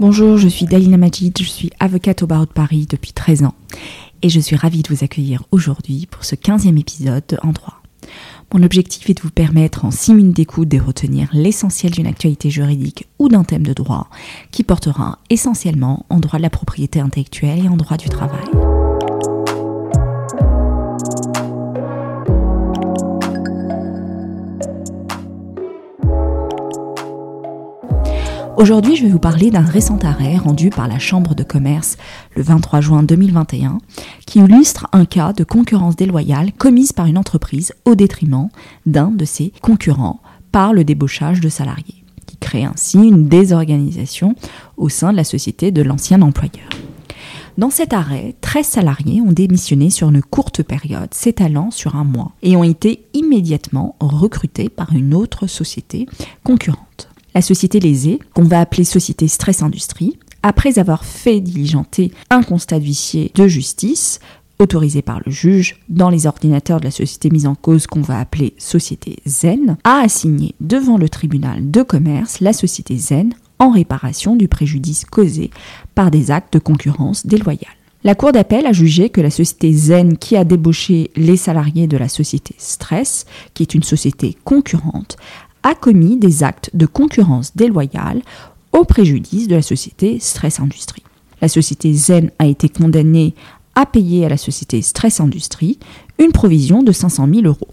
Bonjour, je suis Dalina Majid, je suis avocate au barreau de Paris depuis 13 ans et je suis ravie de vous accueillir aujourd'hui pour ce 15e épisode En droit. Mon objectif est de vous permettre en 6 minutes d'écoute de retenir l'essentiel d'une actualité juridique ou d'un thème de droit qui portera essentiellement en droit de la propriété intellectuelle et en droit du travail. Aujourd'hui, je vais vous parler d'un récent arrêt rendu par la Chambre de commerce le 23 juin 2021 qui illustre un cas de concurrence déloyale commise par une entreprise au détriment d'un de ses concurrents par le débauchage de salariés, qui crée ainsi une désorganisation au sein de la société de l'ancien employeur. Dans cet arrêt, 13 salariés ont démissionné sur une courte période, s'étalant sur un mois, et ont été immédiatement recrutés par une autre société concurrente. La société lésée, qu'on va appeler société Stress Industrie, après avoir fait diligenter un constat d'huissier de justice, autorisé par le juge dans les ordinateurs de la société mise en cause qu'on va appeler société Zen, a assigné devant le tribunal de commerce la société Zen en réparation du préjudice causé par des actes de concurrence déloyale. La Cour d'appel a jugé que la société Zen qui a débauché les salariés de la société Stress, qui est une société concurrente, a commis des actes de concurrence déloyale au préjudice de la société Stress Industrie. La société Zen a été condamnée à payer à la société Stress Industrie une provision de 500 000 euros.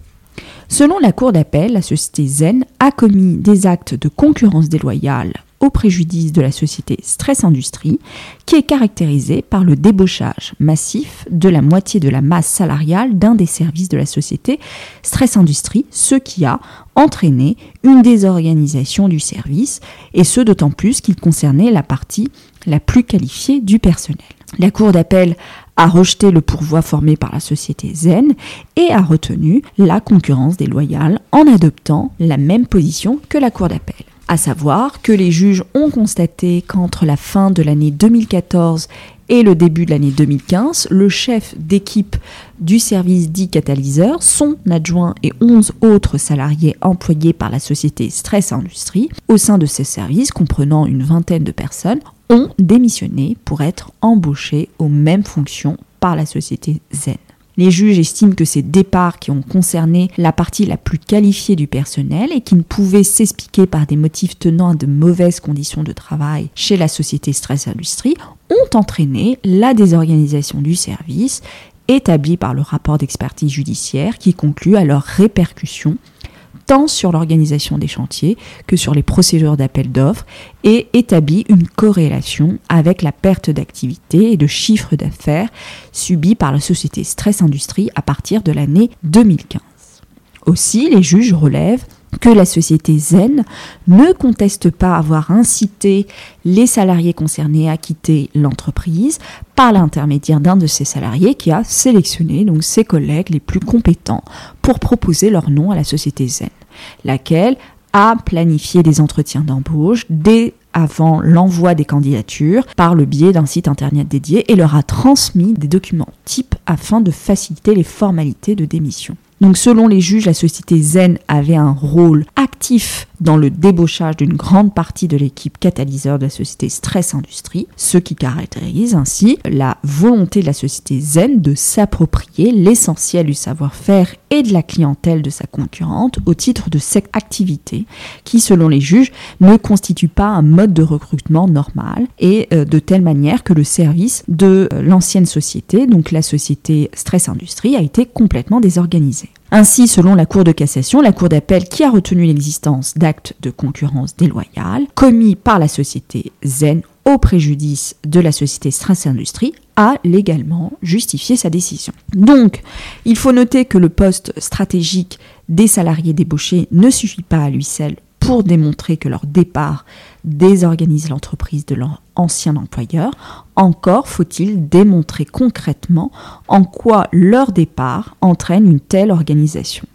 Selon la Cour d'appel, la société Zen a commis des actes de concurrence déloyale au préjudice de la société Stress Industrie, qui est caractérisée par le débauchage massif de la moitié de la masse salariale d'un des services de la société Stress Industrie, ce qui a entraîné une désorganisation du service, et ce d'autant plus qu'il concernait la partie la plus qualifiée du personnel. La Cour d'appel a rejeté le pourvoi formé par la société Zen et a retenu la concurrence déloyale en adoptant la même position que la Cour d'appel à savoir que les juges ont constaté qu'entre la fin de l'année 2014 et le début de l'année 2015, le chef d'équipe du service dit catalyseur, son adjoint et 11 autres salariés employés par la société Stress Industrie, au sein de ces services, comprenant une vingtaine de personnes, ont démissionné pour être embauchés aux mêmes fonctions par la société Zen. Les juges estiment que ces départs qui ont concerné la partie la plus qualifiée du personnel et qui ne pouvaient s'expliquer par des motifs tenant à de mauvaises conditions de travail chez la société Stress Industrie ont entraîné la désorganisation du service établie par le rapport d'expertise judiciaire qui conclut à leur répercussion tant sur l'organisation des chantiers que sur les procédures d'appel d'offres et établit une corrélation avec la perte d'activité et de chiffre d'affaires subie par la société Stress Industrie à partir de l'année 2015. Aussi, les juges relèvent que la société Zen ne conteste pas avoir incité les salariés concernés à quitter l'entreprise par l'intermédiaire d'un de ses salariés qui a sélectionné donc ses collègues les plus compétents pour proposer leur nom à la société Zen, laquelle a planifié des entretiens d'embauche dès avant l'envoi des candidatures par le biais d'un site internet dédié et leur a transmis des documents types afin de faciliter les formalités de démission. Donc selon les juges, la société Zen avait un rôle actif dans le débauchage d'une grande partie de l'équipe catalyseur de la société Stress Industrie, ce qui caractérise ainsi la volonté de la société Zen de s'approprier l'essentiel du savoir-faire et de la clientèle de sa concurrente au titre de cette activité qui, selon les juges, ne constitue pas un mode de recrutement normal et euh, de telle manière que le service de euh, l'ancienne société, donc la société Stress Industrie, a été complètement désorganisé. Ainsi, selon la Cour de cassation, la Cour d'appel qui a retenu l'existence d'actes de concurrence déloyale commis par la société Zen au préjudice de la société Stress Industrie a légalement justifié sa décision. Donc, il faut noter que le poste stratégique des salariés débauchés ne suffit pas à lui seul pour démontrer que leur départ désorganise l'entreprise de leur ancien employeur, encore faut-il démontrer concrètement en quoi leur départ entraîne une telle organisation.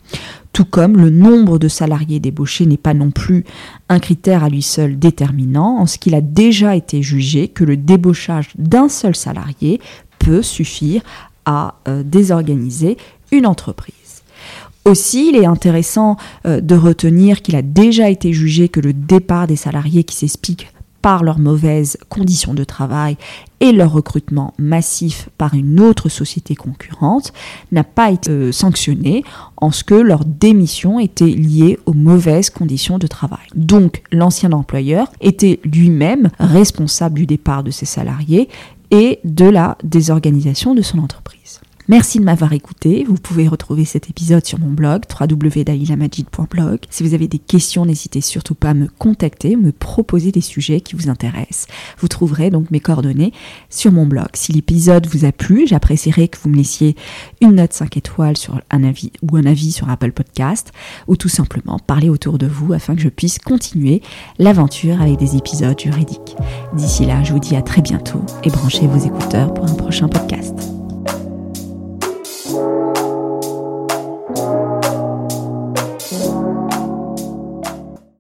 Tout comme le nombre de salariés débauchés n'est pas non plus un critère à lui seul déterminant, en ce qu'il a déjà été jugé que le débauchage d'un seul salarié peut suffire à euh, désorganiser une entreprise. Aussi, il est intéressant euh, de retenir qu'il a déjà été jugé que le départ des salariés qui s'explique par leurs mauvaises conditions de travail et leur recrutement massif par une autre société concurrente n'a pas été euh, sanctionné en ce que leur démission était liée aux mauvaises conditions de travail. Donc l'ancien employeur était lui-même responsable du départ de ses salariés et de la désorganisation de son entreprise. Merci de m'avoir écouté. Vous pouvez retrouver cet épisode sur mon blog www.dalilamajid.blog. Si vous avez des questions, n'hésitez surtout pas à me contacter, me proposer des sujets qui vous intéressent. Vous trouverez donc mes coordonnées sur mon blog. Si l'épisode vous a plu, j'apprécierais que vous me laissiez une note 5 étoiles sur un avis ou un avis sur Apple Podcast ou tout simplement parler autour de vous afin que je puisse continuer l'aventure avec des épisodes juridiques. D'ici là, je vous dis à très bientôt et branchez vos écouteurs pour un prochain podcast.